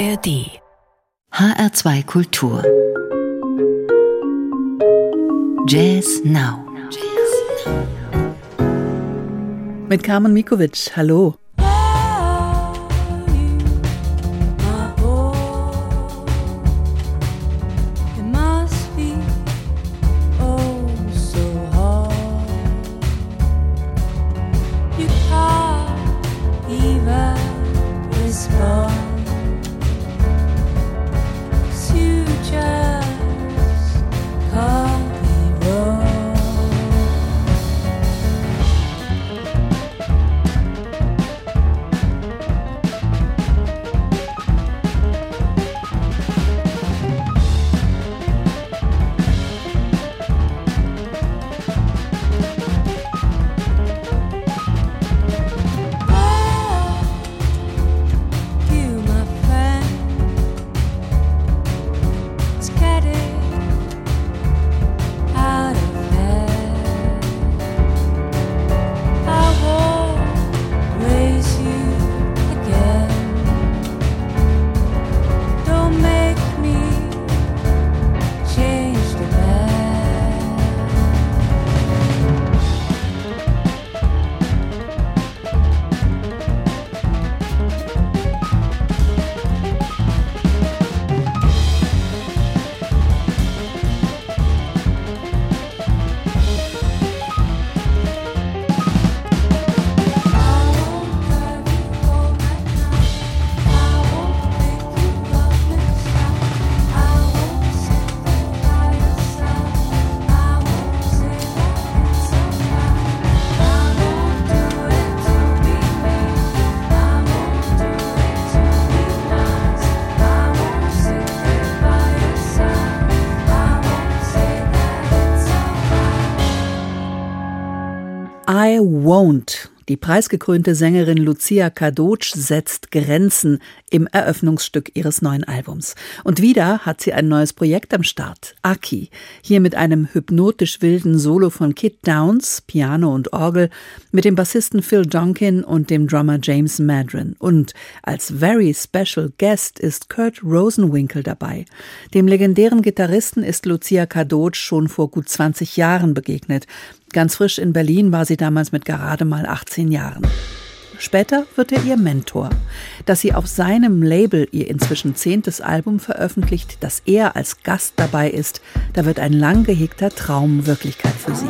ARD HR2 Kultur. Jazz Now. Mit Carmen Mikovic, hallo. Won't. Die preisgekrönte Sängerin Lucia Kadocz setzt Grenzen im Eröffnungsstück ihres neuen Albums. Und wieder hat sie ein neues Projekt am Start, Aki. Hier mit einem hypnotisch wilden Solo von Kit Downs, Piano und Orgel, mit dem Bassisten Phil Donkin und dem Drummer James Madron. Und als very special guest ist Kurt Rosenwinkel dabei. Dem legendären Gitarristen ist Lucia Kadocz schon vor gut 20 Jahren begegnet. Ganz frisch in Berlin war sie damals mit gerade mal 18 Jahren. Später wird er ihr Mentor. Dass sie auf seinem Label ihr inzwischen zehntes Album veröffentlicht, dass er als Gast dabei ist, da wird ein lang gehegter Traum Wirklichkeit für sie.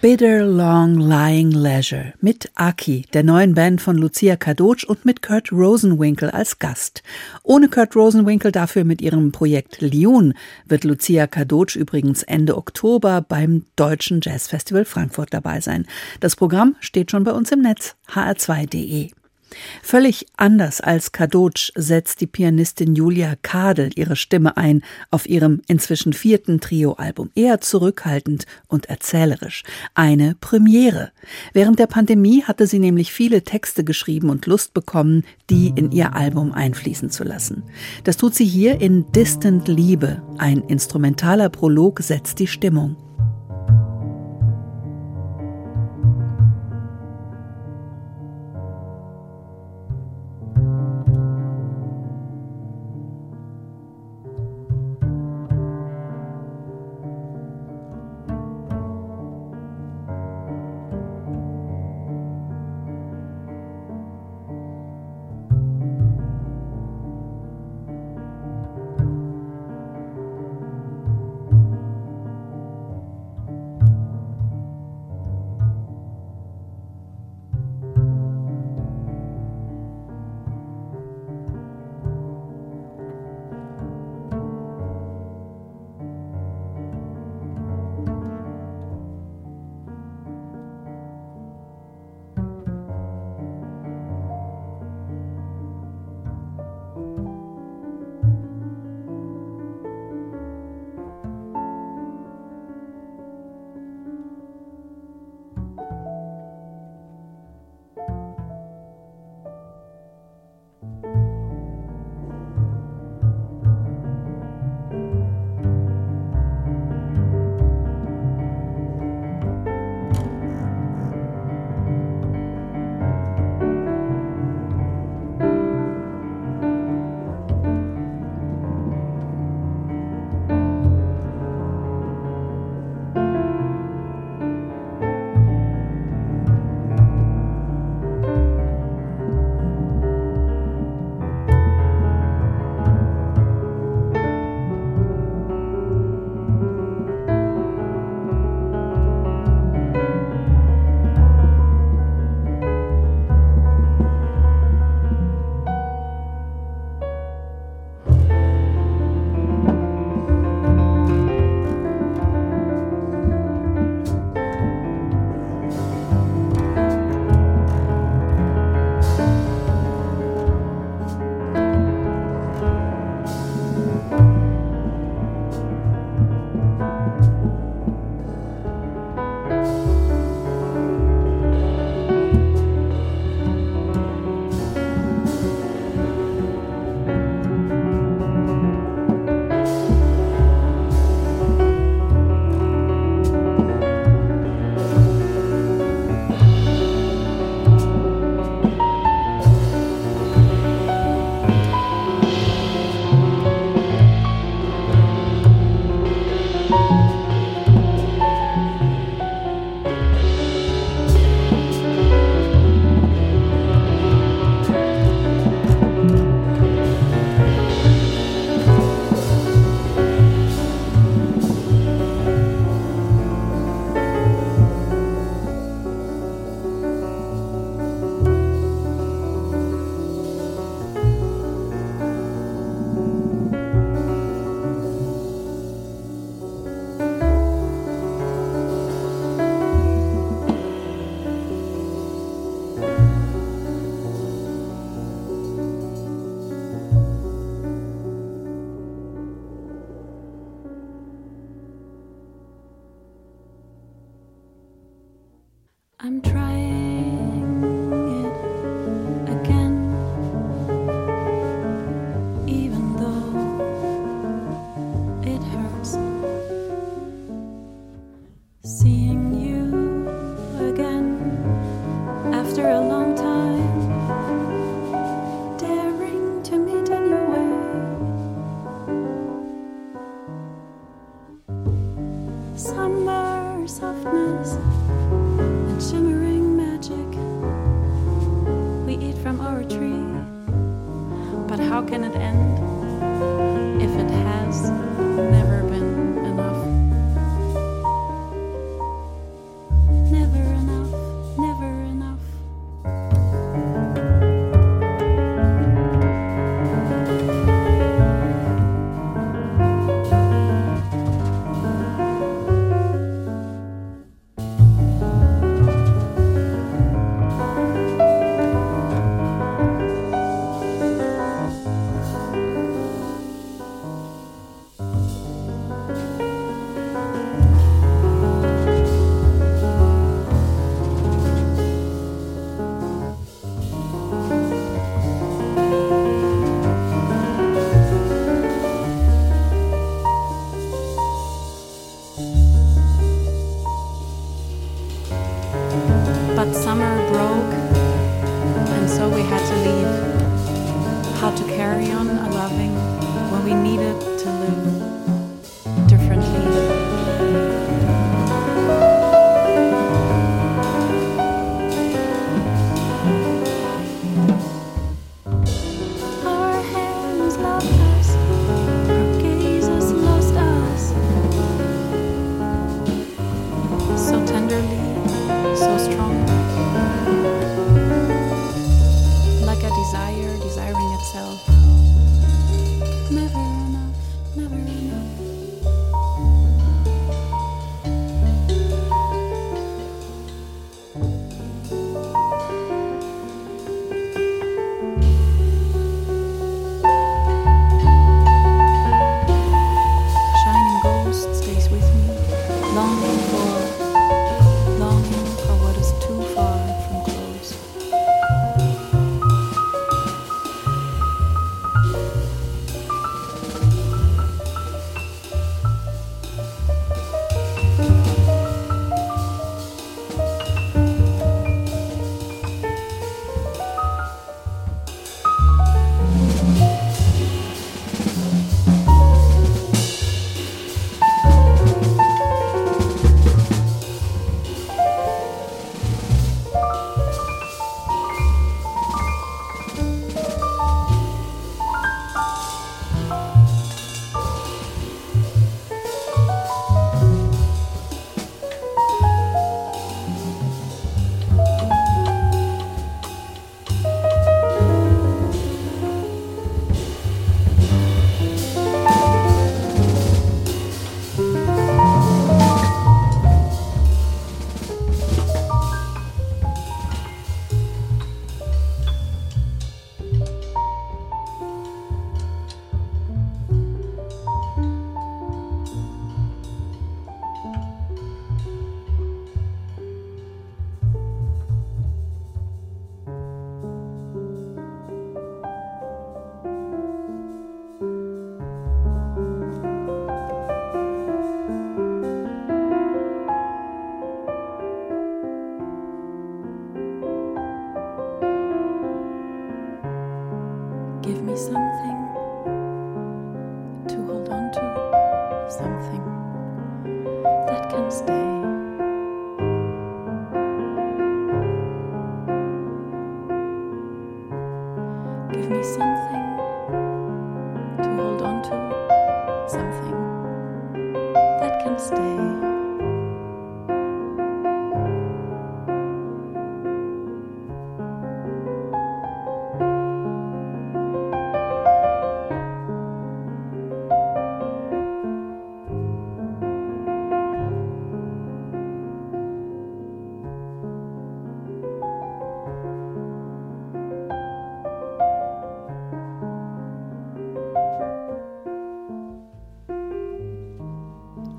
Bitter Long Lying Leisure mit Aki, der neuen Band von Lucia Kadocz und mit Kurt Rosenwinkel als Gast. Ohne Kurt Rosenwinkel dafür mit ihrem Projekt Lyon wird Lucia Kadocz übrigens Ende Oktober beim Deutschen Jazzfestival Frankfurt dabei sein. Das Programm steht schon bei uns im Netz hr2.de. Völlig anders als Kadocz setzt die Pianistin Julia Kadel ihre Stimme ein auf ihrem inzwischen vierten Trioalbum. Eher zurückhaltend und erzählerisch. Eine Premiere. Während der Pandemie hatte sie nämlich viele Texte geschrieben und Lust bekommen, die in ihr Album einfließen zu lassen. Das tut sie hier in Distant Liebe. Ein instrumentaler Prolog setzt die Stimmung.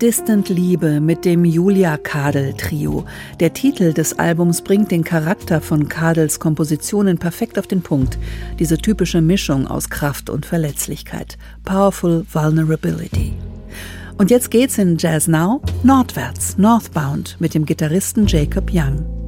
Distant Liebe mit dem Julia Kadel Trio. Der Titel des Albums bringt den Charakter von Kadels Kompositionen perfekt auf den Punkt. Diese typische Mischung aus Kraft und Verletzlichkeit. Powerful Vulnerability. Und jetzt geht's in Jazz Now nordwärts, northbound mit dem Gitarristen Jacob Young.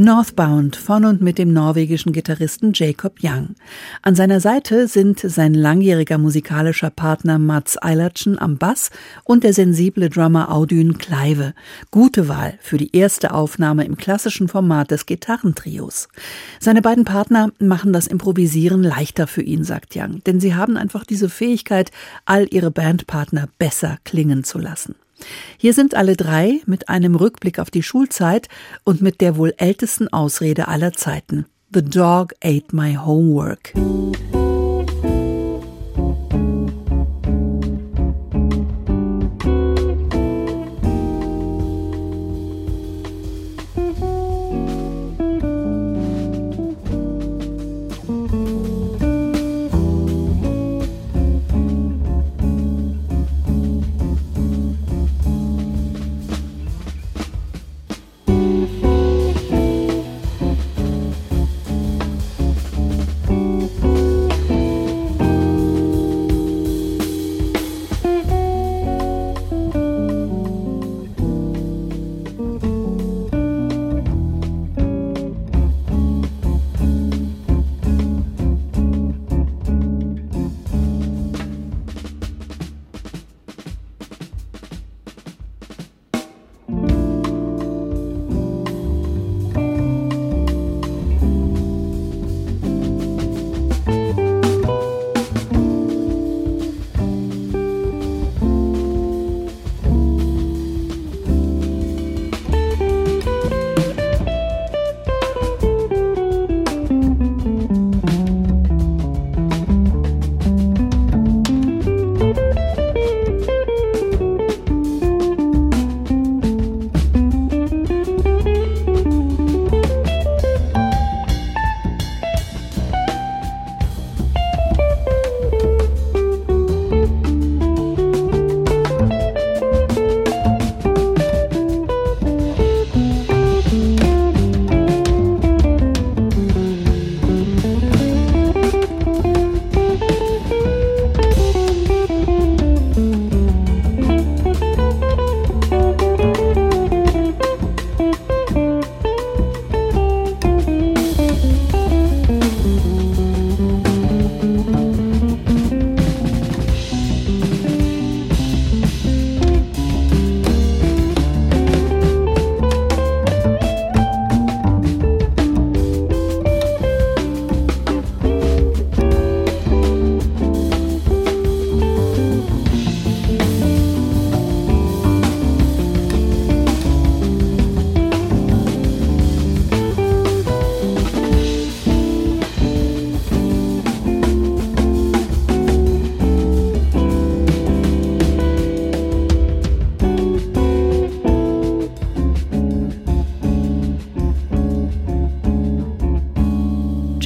Northbound von und mit dem norwegischen Gitarristen Jacob Young. An seiner Seite sind sein langjähriger musikalischer Partner Mats Eilertsen am Bass und der sensible Drummer Audun Kleive. Gute Wahl für die erste Aufnahme im klassischen Format des Gitarrentrios. Seine beiden Partner machen das Improvisieren leichter für ihn, sagt Young, denn sie haben einfach diese Fähigkeit, all ihre Bandpartner besser klingen zu lassen. Hier sind alle drei mit einem Rückblick auf die Schulzeit und mit der wohl ältesten Ausrede aller Zeiten. The dog ate my homework.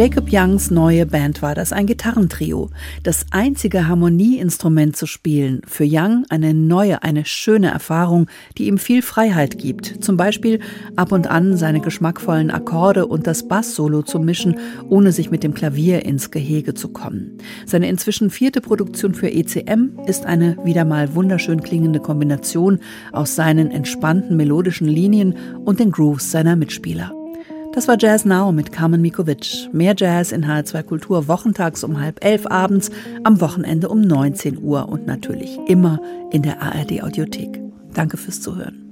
Jacob Youngs neue Band war das, ein Gitarrentrio. Das einzige Harmonieinstrument zu spielen, für Young eine neue, eine schöne Erfahrung, die ihm viel Freiheit gibt. Zum Beispiel ab und an seine geschmackvollen Akkorde und das Bass-Solo zu mischen, ohne sich mit dem Klavier ins Gehege zu kommen. Seine inzwischen vierte Produktion für ECM ist eine wieder mal wunderschön klingende Kombination aus seinen entspannten melodischen Linien und den Grooves seiner Mitspieler. Das war Jazz Now mit Carmen Mikovic. Mehr Jazz in HR2 Kultur wochentags um halb elf abends, am Wochenende um 19 Uhr und natürlich immer in der ARD Audiothek. Danke fürs Zuhören.